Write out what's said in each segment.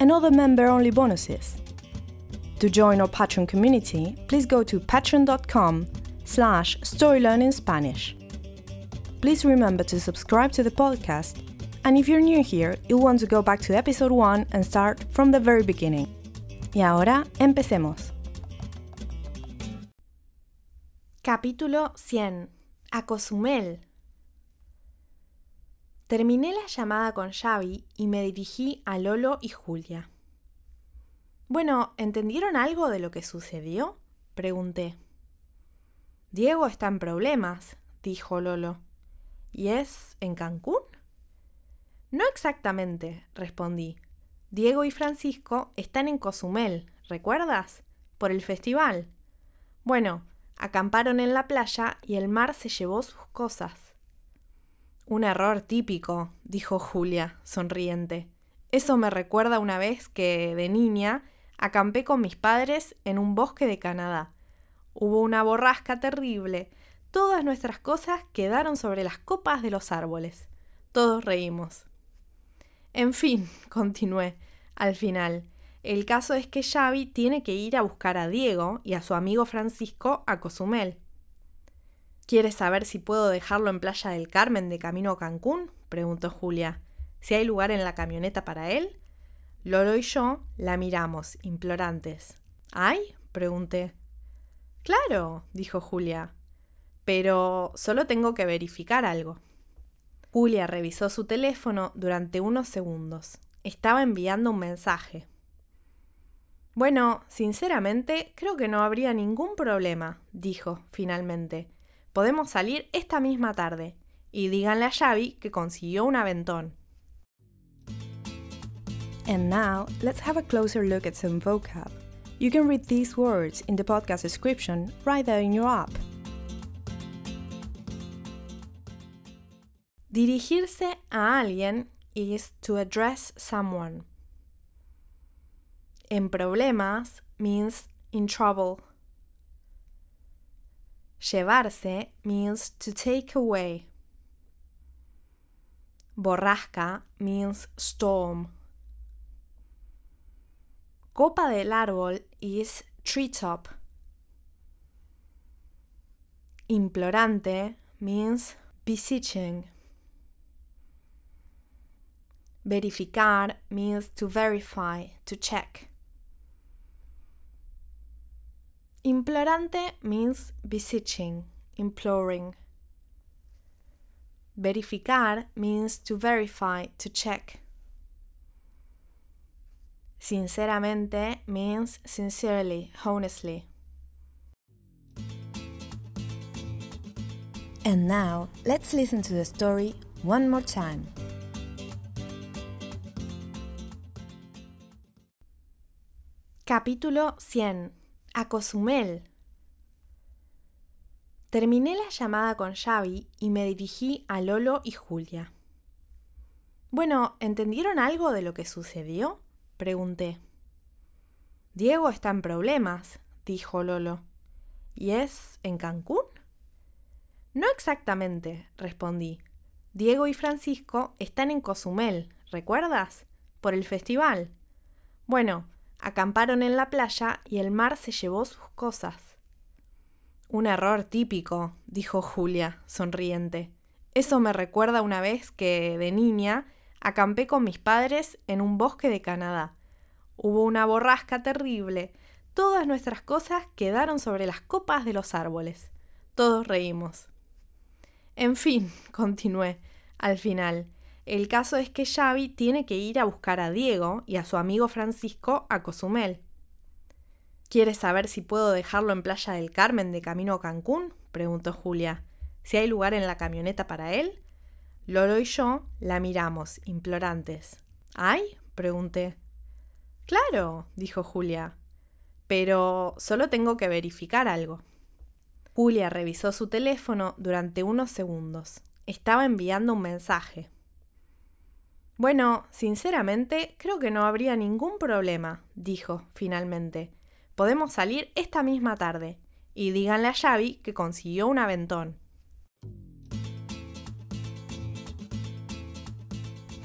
and other member-only bonuses. To join our Patreon community, please go to patreon.com slash storylearningspanish. Please remember to subscribe to the podcast, and if you're new here, you'll want to go back to episode 1 and start from the very beginning. Y ahora, empecemos. Capítulo 100. A Cozumel. Terminé la llamada con Xavi y me dirigí a Lolo y Julia. Bueno, ¿entendieron algo de lo que sucedió? pregunté. Diego está en problemas, dijo Lolo. ¿Y es en Cancún? No exactamente, respondí. Diego y Francisco están en Cozumel, ¿recuerdas? Por el festival. Bueno, acamparon en la playa y el mar se llevó sus cosas. Un error típico, dijo Julia, sonriente. Eso me recuerda una vez que, de niña, acampé con mis padres en un bosque de Canadá. Hubo una borrasca terrible. Todas nuestras cosas quedaron sobre las copas de los árboles. Todos reímos. En fin, continué, al final, el caso es que Xavi tiene que ir a buscar a Diego y a su amigo Francisco a Cozumel. ¿Quieres saber si puedo dejarlo en Playa del Carmen de camino a Cancún? preguntó Julia. ¿Si hay lugar en la camioneta para él? Lolo y yo la miramos, implorantes. ¿Hay? pregunté. Claro, dijo Julia. Pero solo tengo que verificar algo. Julia revisó su teléfono durante unos segundos. Estaba enviando un mensaje. Bueno, sinceramente, creo que no habría ningún problema, dijo finalmente. Podemos salir esta misma tarde. Y díganle a Xavi que consiguió un aventón. And now, let's have a closer look at some vocab. You can read these words in the podcast description right there in your app. Dirigirse a alguien is to address someone. En problemas means in trouble. Llevarse means to take away. Borrasca means storm. Copa del árbol is treetop. Implorante means beseeching. Verificar means to verify, to check. Implorante means beseeching, imploring. Verificar means to verify, to check. Sinceramente means sincerely, honestly. And now, let's listen to the story one more time. Capítulo 100. A Cozumel. Terminé la llamada con Xavi y me dirigí a Lolo y Julia. Bueno, ¿entendieron algo de lo que sucedió? pregunté. Diego está en problemas, dijo Lolo. ¿Y es en Cancún? No exactamente, respondí. Diego y Francisco están en Cozumel, ¿recuerdas? Por el festival. Bueno, acamparon en la playa y el mar se llevó sus cosas. Un error típico, dijo Julia, sonriente. Eso me recuerda una vez que, de niña, acampé con mis padres en un bosque de Canadá. Hubo una borrasca terrible. Todas nuestras cosas quedaron sobre las copas de los árboles. Todos reímos. En fin, continué, al final, el caso es que Xavi tiene que ir a buscar a Diego y a su amigo Francisco a Cozumel. ¿Quieres saber si puedo dejarlo en Playa del Carmen de camino a Cancún? preguntó Julia. ¿Si hay lugar en la camioneta para él? Lolo y yo la miramos, implorantes. ¿Hay? pregunté. Claro, dijo Julia. Pero solo tengo que verificar algo. Julia revisó su teléfono durante unos segundos. Estaba enviando un mensaje. Bueno, sinceramente, creo que no habría ningún problema, dijo finalmente. Podemos salir esta misma tarde. Y díganle a Xavi que consiguió un aventón.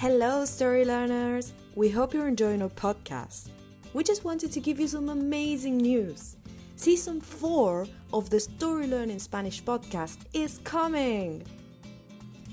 Hello, story learners! We hope you're enjoying our podcast. We just wanted to give you some amazing news. Season 4 of the Story Learning Spanish podcast is coming!